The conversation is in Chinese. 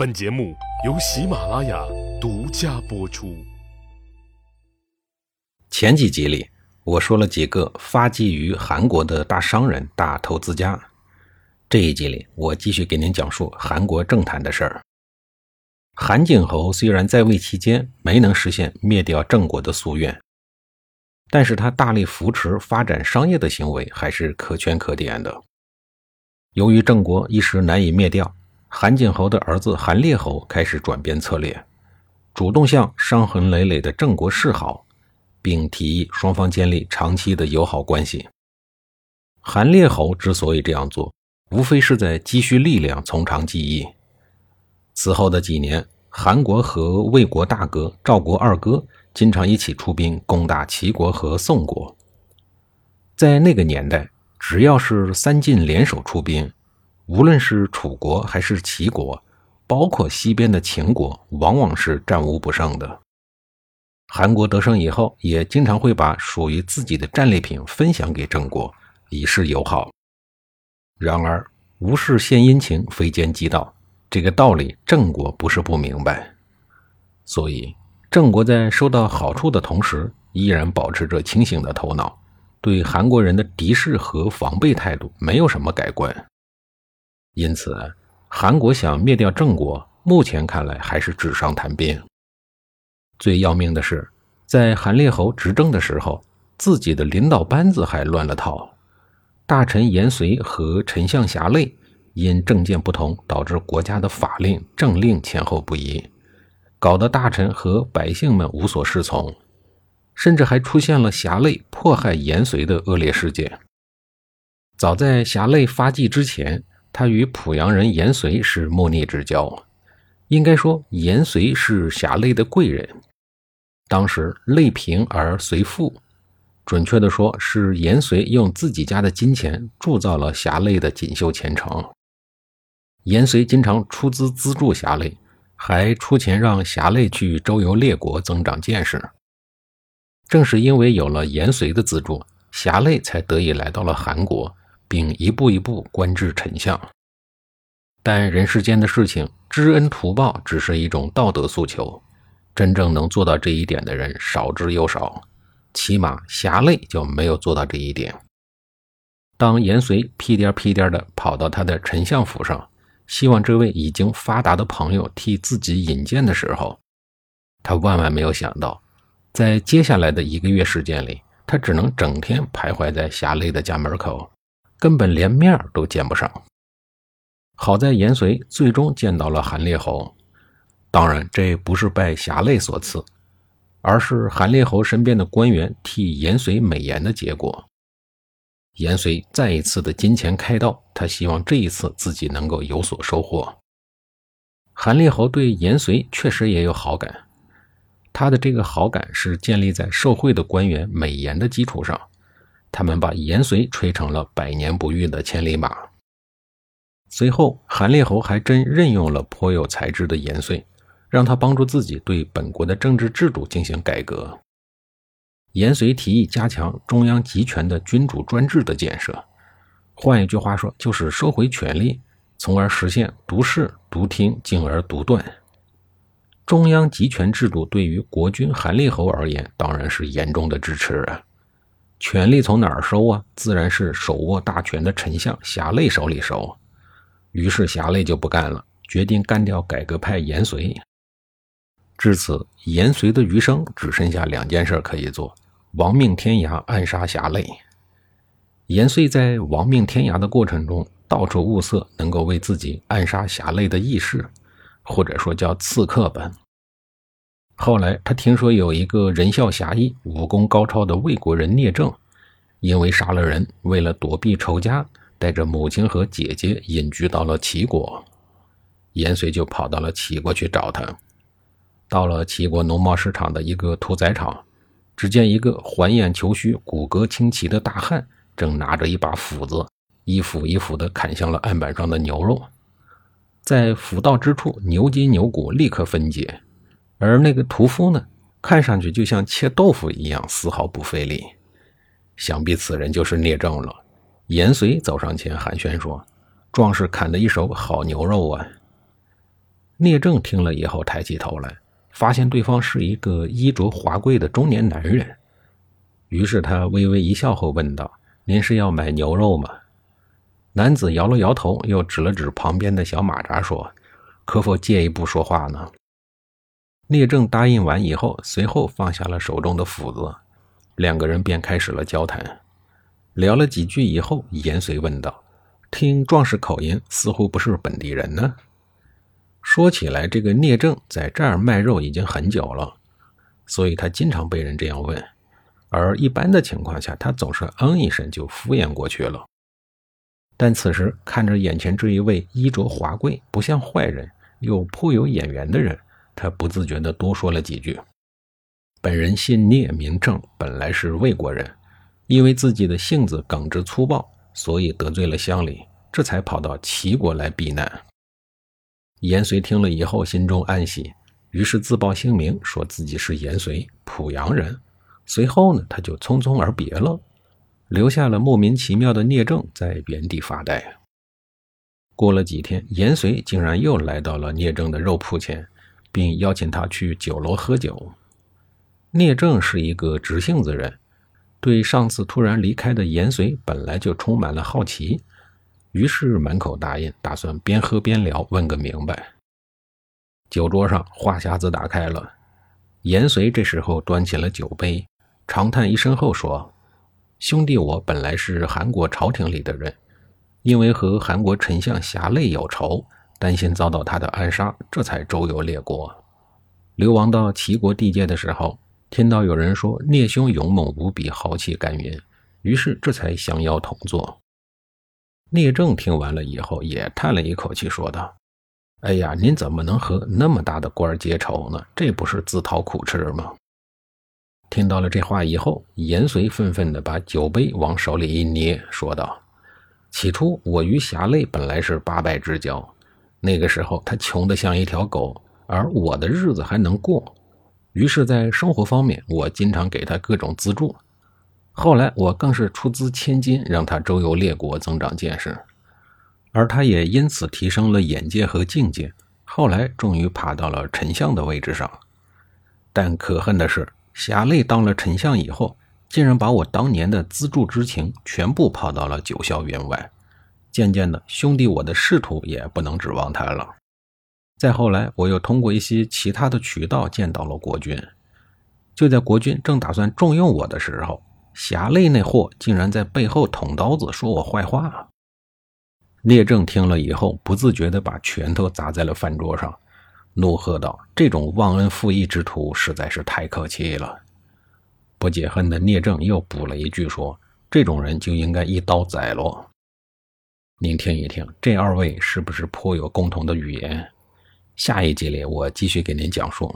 本节目由喜马拉雅独家播出。前几集里，我说了几个发迹于韩国的大商人、大投资家。这一集里，我继续给您讲述韩国政坛的事儿。韩景侯虽然在位期间没能实现灭掉郑国的夙愿，但是他大力扶持发展商业的行为还是可圈可点的。由于郑国一时难以灭掉，韩景侯的儿子韩烈侯开始转变策略，主动向伤痕累累的郑国示好，并提议双方建立长期的友好关系。韩烈侯之所以这样做，无非是在积蓄力量，从长计议。此后的几年，韩国和魏国大哥、赵国二哥经常一起出兵攻打齐国和宋国。在那个年代，只要是三晋联手出兵，无论是楚国还是齐国，包括西边的秦国，往往是战无不胜的。韩国得胜以后，也经常会把属于自己的战利品分享给郑国，以示友好。然而，无事献殷勤，非奸即盗。这个道理，郑国不是不明白，所以郑国在收到好处的同时，依然保持着清醒的头脑，对韩国人的敌视和防备态度没有什么改观。因此，韩国想灭掉郑国，目前看来还是纸上谈兵。最要命的是，在韩烈侯执政的时候，自己的领导班子还乱了套，大臣严遂和丞相侠累。因政见不同，导致国家的法令政令前后不一，搞得大臣和百姓们无所适从，甚至还出现了侠类迫害严遂的恶劣事件。早在侠类发迹之前，他与濮阳人严遂是莫逆之交，应该说严遂是侠类的贵人。当时累贫而随富，准确的说是严遂用自己家的金钱铸造了侠类的锦绣前程。严遂经常出资资助侠类，还出钱让侠类去周游列国，增长见识。正是因为有了严遂的资助，侠类才得以来到了韩国，并一步一步官至丞相。但人世间的事情，知恩图报只是一种道德诉求，真正能做到这一点的人少之又少。起码侠类就没有做到这一点。当严遂屁颠屁颠地跑到他的丞相府上，希望这位已经发达的朋友替自己引荐的时候，他万万没有想到，在接下来的一个月时间里，他只能整天徘徊在侠类的家门口，根本连面都见不上。好在严遂最终见到了韩烈侯，当然这不是拜侠类所赐，而是韩烈侯身边的官员替严遂美言的结果。严遂再一次的金钱开道，他希望这一次自己能够有所收获。韩烈侯对严遂确实也有好感，他的这个好感是建立在受贿的官员美言的基础上。他们把严遂吹成了百年不遇的千里马。随后，韩烈侯还真任用了颇有才智的严遂，让他帮助自己对本国的政治制度进行改革。严遂提议加强中央集权的君主专制的建设，换一句话说，就是收回权力，从而实现独视、独听，进而独断。中央集权制度对于国君韩烈侯而言，当然是严重的支持啊！权力从哪儿收啊？自然是手握大权的丞相侠类手里收。于是侠类就不干了，决定干掉改革派严遂。至此，严遂的余生只剩下两件事可以做。亡命天涯，暗杀侠类。严遂在亡命天涯的过程中，到处物色能够为自己暗杀侠类的义士，或者说叫刺客吧。后来，他听说有一个人孝侠义、武功高超的魏国人聂政，因为杀了人，为了躲避仇家，带着母亲和姐姐隐居到了齐国。严遂就跑到了齐国去找他。到了齐国农贸市场的一个屠宰场。只见一个环眼虬须、骨骼清奇的大汉，正拿着一把斧子，一斧一斧地砍向了案板上的牛肉。在斧到之处，牛筋牛骨立刻分解，而那个屠夫呢，看上去就像切豆腐一样，丝毫不费力。想必此人就是聂政了。严遂走上前寒暄说：“壮士砍得一手好牛肉啊！”聂政听了以后，抬起头来，发现对方是一个衣着华贵的中年男人。于是他微微一笑后问道：“您是要买牛肉吗？”男子摇了摇头，又指了指旁边的小马扎，说：“可否借一步说话呢？”聂政答应完以后，随后放下了手中的斧子，两个人便开始了交谈。聊了几句以后，严随问道：“听壮士口音，似乎不是本地人呢。”说起来，这个聂政在这儿卖肉已经很久了，所以他经常被人这样问。而一般的情况下，他总是嗯一声就敷衍过去了。但此时看着眼前这一位衣着华贵、不像坏人又颇有眼缘的人，他不自觉地多说了几句：“本人姓聂，名正，本来是魏国人，因为自己的性子耿直粗暴，所以得罪了乡里，这才跑到齐国来避难。”严遂听了以后，心中暗喜，于是自报姓名，说自己是严遂，濮阳人。随后呢，他就匆匆而别了，留下了莫名其妙的聂政在原地发呆。过了几天，严遂竟然又来到了聂政的肉铺前，并邀请他去酒楼喝酒。聂政是一个直性子人，对上次突然离开的严遂本来就充满了好奇。于是满口答应，打算边喝边聊，问个明白。酒桌上话匣子打开了，严随这时候端起了酒杯，长叹一声后说：“兄弟，我本来是韩国朝廷里的人，因为和韩国丞相侠累有仇，担心遭到他的暗杀，这才周游列国。流亡到齐国地界的时候，听到有人说聂兄勇猛无比，豪气干云，于是这才相邀同坐。”聂政听完了以后，也叹了一口气，说道：“哎呀，您怎么能和那么大的官结仇呢？这不是自讨苦吃吗？”听到了这话以后，严遂愤愤地把酒杯往手里一捏，说道：“起初我与侠累本来是八拜之交，那个时候他穷得像一条狗，而我的日子还能过，于是，在生活方面，我经常给他各种资助。”后来我更是出资千金，让他周游列国，增长见识，而他也因此提升了眼界和境界。后来终于爬到了丞相的位置上。但可恨的是，侠累当了丞相以后，竟然把我当年的资助之情全部抛到了九霄员外。渐渐的，兄弟我的仕途也不能指望他了。再后来，我又通过一些其他的渠道见到了国君。就在国君正打算重用我的时候，侠累那货竟然在背后捅刀子，说我坏话。聂政听了以后，不自觉地把拳头砸在了饭桌上，怒喝道：“这种忘恩负义之徒实在是太可气了！”不解恨的聂政又补了一句说：“这种人就应该一刀宰了。”您听一听，这二位是不是颇有共同的语言？下一集里我继续给您讲述。